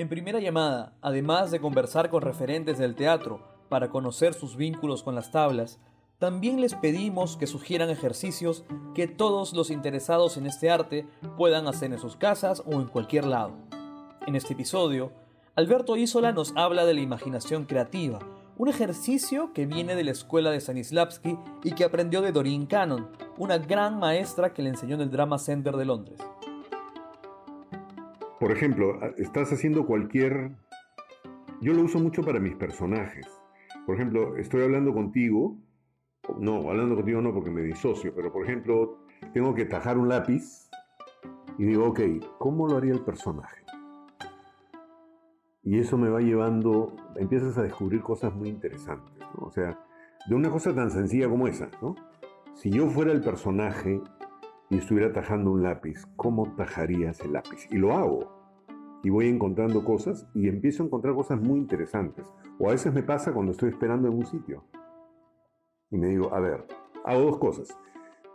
En primera llamada, además de conversar con referentes del teatro para conocer sus vínculos con las tablas, también les pedimos que sugieran ejercicios que todos los interesados en este arte puedan hacer en sus casas o en cualquier lado. En este episodio, Alberto Isola nos habla de la imaginación creativa, un ejercicio que viene de la escuela de Stanislavski y que aprendió de Doreen Cannon, una gran maestra que le enseñó en el Drama Center de Londres. Por ejemplo, estás haciendo cualquier... Yo lo uso mucho para mis personajes. Por ejemplo, estoy hablando contigo, no, hablando contigo no porque me disocio, pero por ejemplo, tengo que tajar un lápiz y digo, ok, ¿cómo lo haría el personaje? Y eso me va llevando, empiezas a descubrir cosas muy interesantes. O sea, de una cosa tan sencilla como esa, ¿no? Si yo fuera el personaje y estuviera tajando un lápiz, ¿cómo tajarías el lápiz? Y lo hago. Y voy encontrando cosas y empiezo a encontrar cosas muy interesantes. O a veces me pasa cuando estoy esperando en un sitio. Y me digo, a ver, hago dos cosas.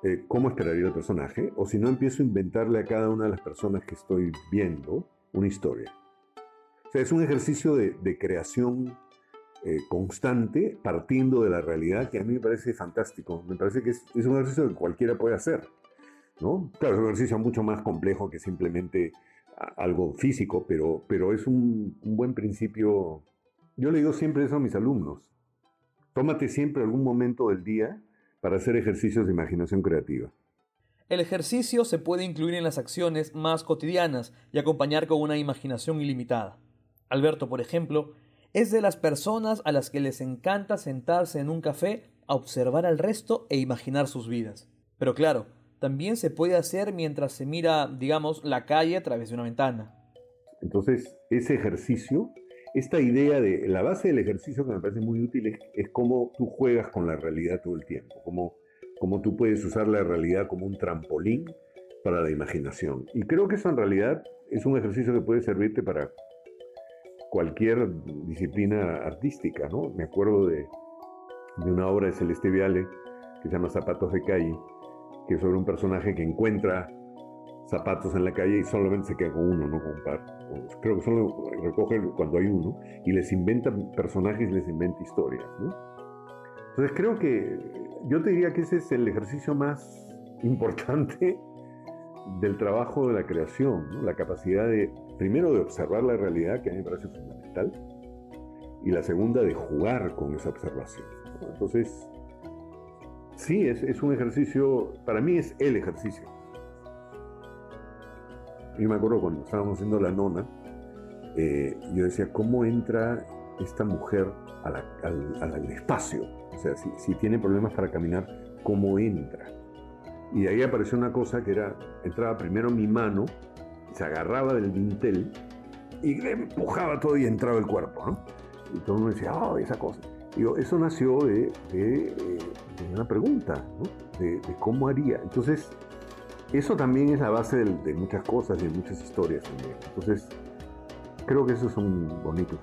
Eh, ¿Cómo esperaría el personaje? O si no, empiezo a inventarle a cada una de las personas que estoy viendo una historia es un ejercicio de, creación eh, constante partiendo de la realidad que a mí me parece fantástico. Me parece que es, un ejercicio que cualquiera puede hacer. ¿no? Claro, es un ejercicio mucho más complejo que simplemente algo físico, pero, pero es un, un buen principio. Yo le digo siempre eso a mis alumnos. Tómate siempre algún momento del día para hacer ejercicios de imaginación creativa. El ejercicio se puede incluir en las acciones más cotidianas y acompañar con una imaginación ilimitada. Alberto, por ejemplo, es de las personas a las que les encanta sentarse en un café a observar al resto e imaginar sus vidas. Pero claro, también se puede hacer mientras se mira, digamos, la calle a través de una ventana. Entonces, ese ejercicio, esta idea de la base del ejercicio que me parece muy útil es, cómo tú juegas con la realidad todo el tiempo, cómo, cómo tú puedes usar la realidad como un trampolín para la imaginación. Y creo que eso en realidad es un ejercicio que puede servirte para cualquier disciplina artística, ¿no? Me acuerdo de, una obra de Celeste Viale que se llama Zapatos de Calle, que es sobre un personaje que encuentra zapatos en la calle y solamente se queda con uno, no con un par. Creo que solo recoge cuando hay uno y les inventa personajes y les inventa historias, ¿no? Entonces creo que yo te diría que ese es el ejercicio más importante del trabajo de la creación, la capacidad de, primero, de observar la realidad, que a mí me parece fundamental, y la segunda, de jugar con esa observación. Entonces, sí, es, un ejercicio, para mí es el ejercicio. Yo me acuerdo cuando estábamos haciendo la nona, eh, yo decía, ¿cómo entra esta mujer al, espacio? O sea, si, si tiene problemas para caminar, ¿cómo entra? Y de ahí apareció una cosa que era, entraba primero mi mano, se agarraba del dintel y le empujaba todo y entraba el cuerpo, ¿no? Y todo el mundo decía, oh, esa cosa. Y eso nació de, de, una pregunta, ¿no? De, cómo haría. Entonces, eso también es la base de, muchas cosas de muchas historias también. Entonces, creo que esos son bonitos